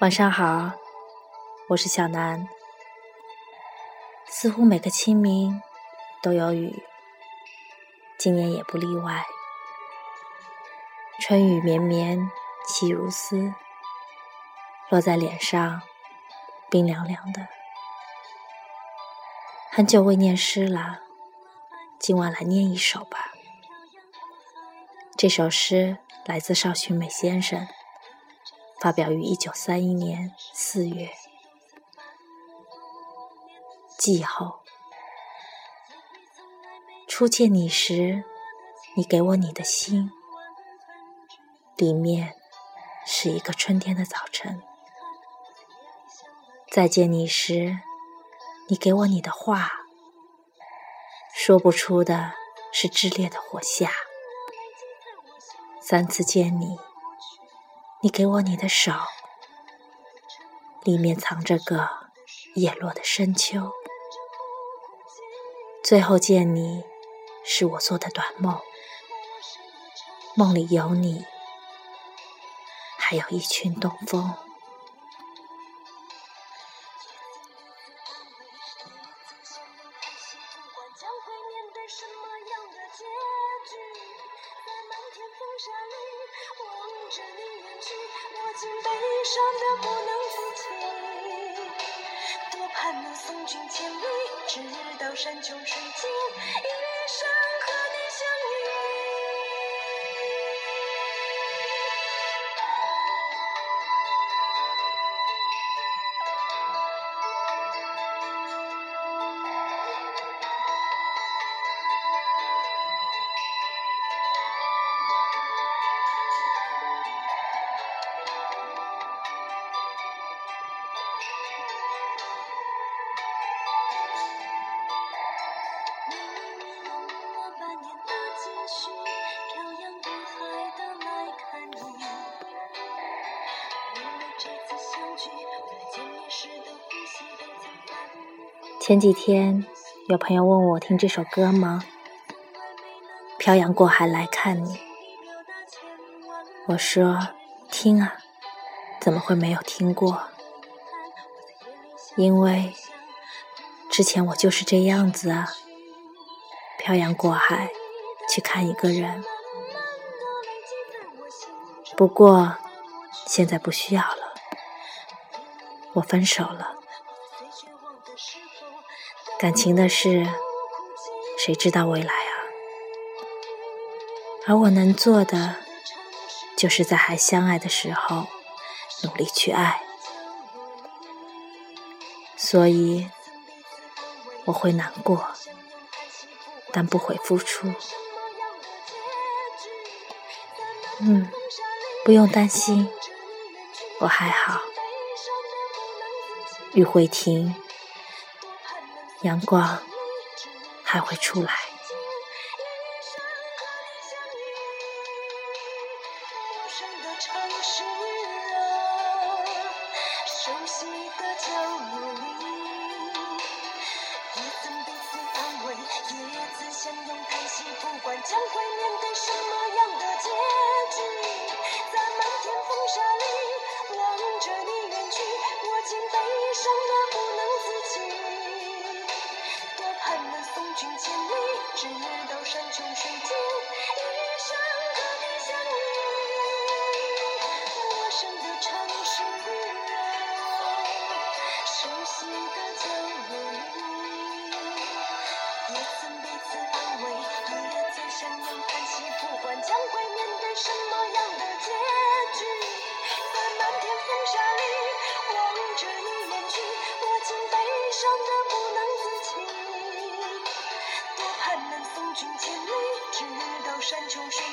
晚上好，我是小南。似乎每个清明都有雨，今年也不例外。春雨绵绵，细如丝，落在脸上，冰凉凉的。很久未念诗了，今晚来念一首吧。这首诗来自邵洵美先生。发表于一九三一年四月。季后，初见你时，你给我你的心，里面是一个春天的早晨。再见你时，你给我你的话，说不出的是炽烈的火夏。三次见你。你给我你的手，里面藏着个叶落的深秋。最后见你，是我做的短梦，梦里有你，还有一群东风。在漫天风沙里，望着你远我竟悲伤的不能自己，多盼能送君千里，直到山穷水尽，一生前几天有朋友问我听这首歌吗？漂洋过海来看你，我说听啊，怎么会没有听过？因为之前我就是这样子啊，漂洋过海去看一个人。不过现在不需要了，我分手了。感情的事，谁知道未来啊？而我能做的，就是在还相爱的时候，努力去爱。所以我会难过，但不会付出。嗯，不用担心，我还好。雨会停。阳光还会出来。熟悉的角落里，一生的孤。山穷水